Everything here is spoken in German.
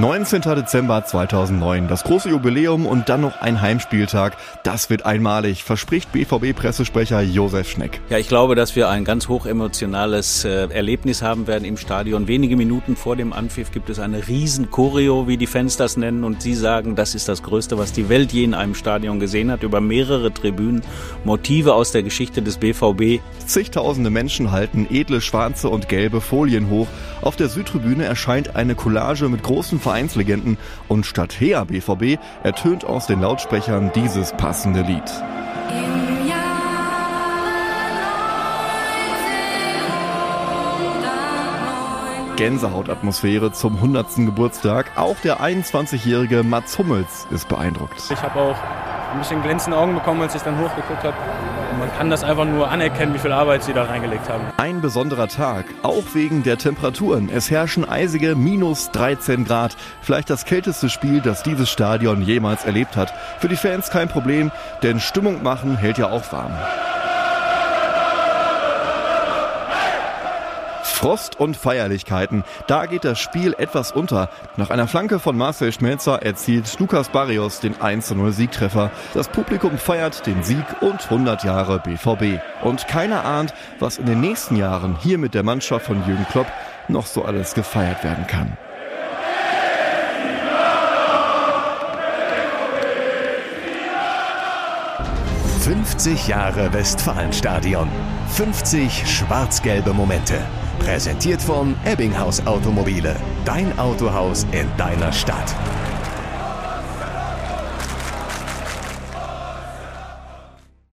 19. Dezember 2009, das große Jubiläum und dann noch ein Heimspieltag. Das wird einmalig, verspricht BVB-Pressesprecher Josef Schneck. Ja, ich glaube, dass wir ein ganz hochemotionales äh, Erlebnis haben werden im Stadion. Wenige Minuten vor dem Anpfiff gibt es eine riesen Choreo, wie die Fans das nennen, und sie sagen, das ist das Größte, was die Welt je in einem Stadion gesehen hat, über mehrere Tribünen, Motive aus der Geschichte des BVB. Zigtausende Menschen halten edle schwarze und gelbe Folien hoch. Auf der Südtribüne erscheint eine Collage mit großen Vereinslegenden und statt Her BVB ertönt aus den Lautsprechern dieses passende Lied. Gänsehautatmosphäre zum 100. Geburtstag. Auch der 21-jährige Mats Hummels ist beeindruckt. Ich habe auch ein bisschen glänzende Augen bekommen, als ich dann hochgeguckt habe. Man kann das einfach nur anerkennen, wie viel Arbeit sie da reingelegt haben. Ein besonderer Tag, auch wegen der Temperaturen. Es herrschen eisige minus 13 Grad. Vielleicht das kälteste Spiel, das dieses Stadion jemals erlebt hat. Für die Fans kein Problem, denn Stimmung machen hält ja auch warm. Frost und Feierlichkeiten. Da geht das Spiel etwas unter. Nach einer Flanke von Marcel Schmelzer erzielt Lukas Barrios den 1-0 Siegtreffer. Das Publikum feiert den Sieg und 100 Jahre BVB. Und keiner ahnt, was in den nächsten Jahren hier mit der Mannschaft von Jürgen Klopp noch so alles gefeiert werden kann. »50 Jahre Westfalenstadion. 50 schwarz-gelbe Momente.« Präsentiert von Ebbinghaus Automobile. Dein Autohaus in deiner Stadt.